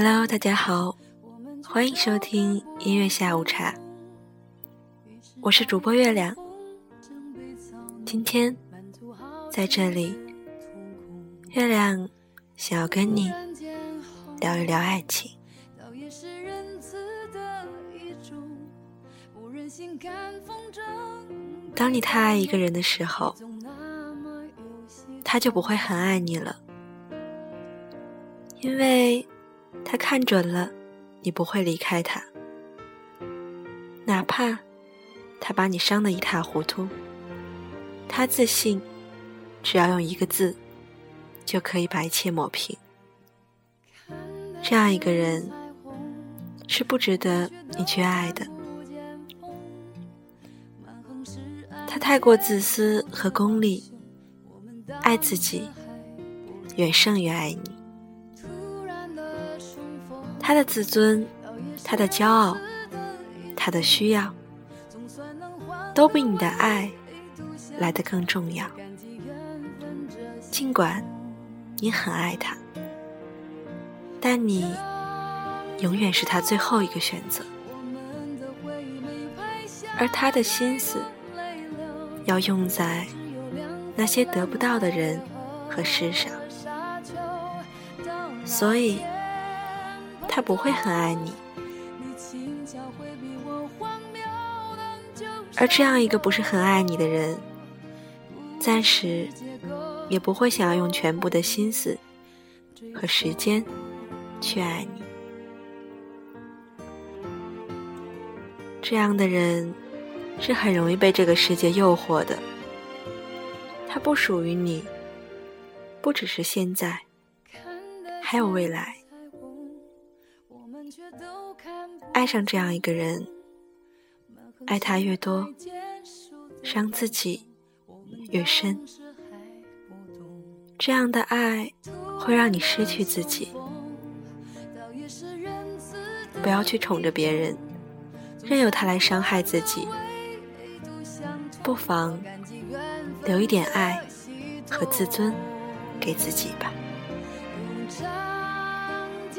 Hello，大家好，欢迎收听音乐下午茶，我是主播月亮。今天在这里，月亮想要跟你聊一聊爱情。当你太爱一个人的时候，他就不会很爱你了，因为他看准了你不会离开他，哪怕他把你伤得一塌糊涂，他自信只要用一个字就可以把一切抹平。这样一个人是不值得你去爱的，他太过自私和功利。爱自己远胜于爱你。他的自尊，他的骄傲，他的需要，都比你的爱来得更重要。尽管你很爱他，但你永远是他最后一个选择。而他的心思要用在。那些得不到的人和事上，所以他不会很爱你。而这样一个不是很爱你的人，暂时也不会想要用全部的心思和时间去爱你。这样的人是很容易被这个世界诱惑的。他不属于你，不只是现在，还有未来。爱上这样一个人，爱他越多，伤自己越深。这样的爱会让你失去自己。不要去宠着别人，任由他来伤害自己。不妨。留一点爱和自尊给自己吧。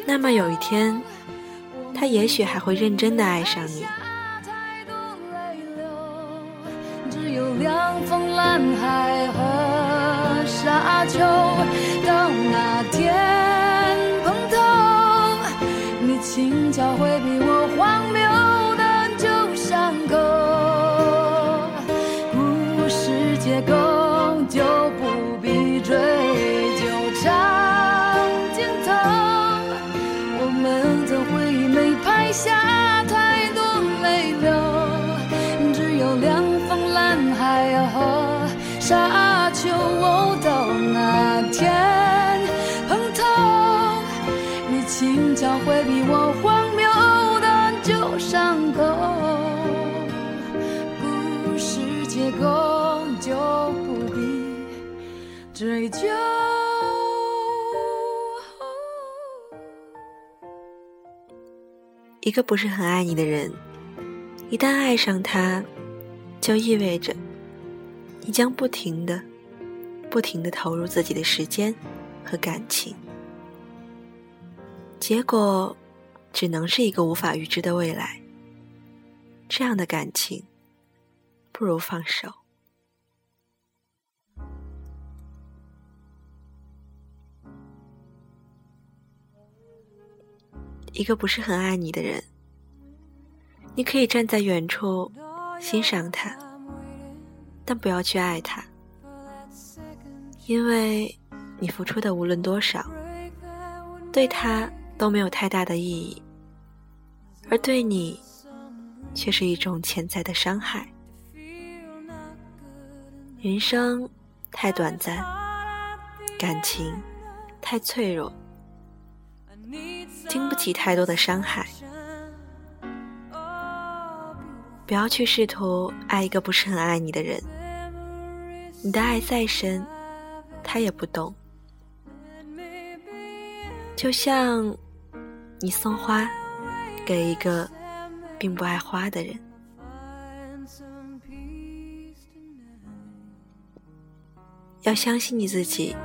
那么有一天，他也许还会认真的爱上你。到那天碰头，你轻巧回避将会比我荒谬的旧伤口。故事结构就不必追究。一个不是很爱你的人，一旦爱上他，就意味着你将不停的、不停的投入自己的时间和感情，结果只能是一个无法预知的未来。这样的感情，不如放手。一个不是很爱你的人，你可以站在远处欣赏他，但不要去爱他，因为你付出的无论多少，对他都没有太大的意义，而对你却是一种潜在的伤害。人生太短暂，感情太脆弱。经不起太多的伤害，不要去试图爱一个不是很爱你的人。你的爱再深，他也不懂。就像你送花给一个并不爱花的人，要相信你自己。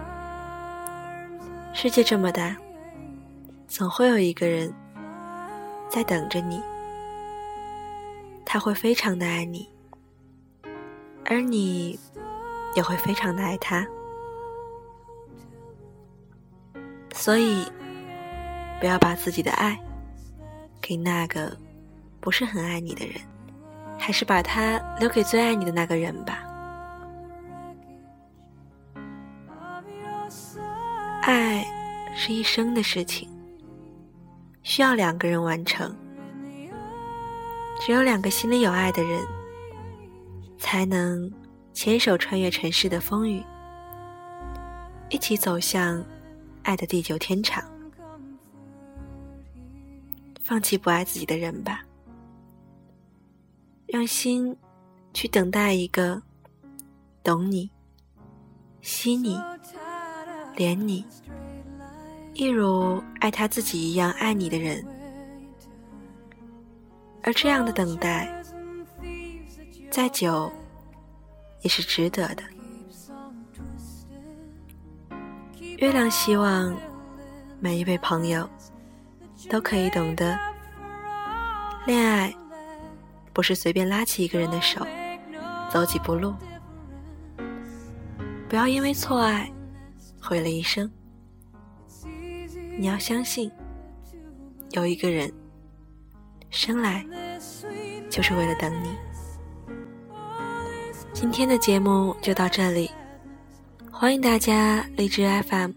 世界这么大。总会有一个人在等着你，他会非常的爱你，而你也会非常的爱他。所以，不要把自己的爱给那个不是很爱你的人，还是把它留给最爱你的那个人吧。爱是一生的事情，需要两个人完成。只有两个心里有爱的人，才能牵手穿越尘世的风雨，一起走向。爱的地久天长，放弃不爱自己的人吧，让心去等待一个懂你、惜你、怜你，一如爱他自己一样爱你的人。而这样的等待，再久也是值得的。月亮希望每一位朋友都可以懂得，恋爱不是随便拉起一个人的手走几步路，不要因为错爱毁了一生。你要相信，有一个人生来就是为了等你。今天的节目就到这里。欢迎大家荔枝 FM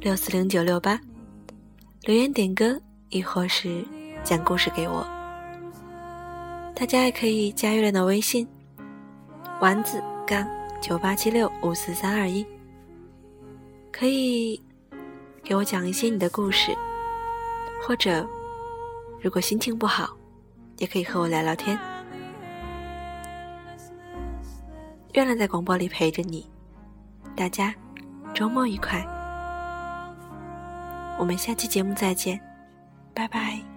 六四零九六八留言点歌，亦或是讲故事给我。大家也可以加月亮的微信丸子杠九八七六五四三二一，可以给我讲一些你的故事，或者如果心情不好，也可以和我聊聊天。月亮在广播里陪着你。大家周末愉快，我们下期节目再见，拜拜。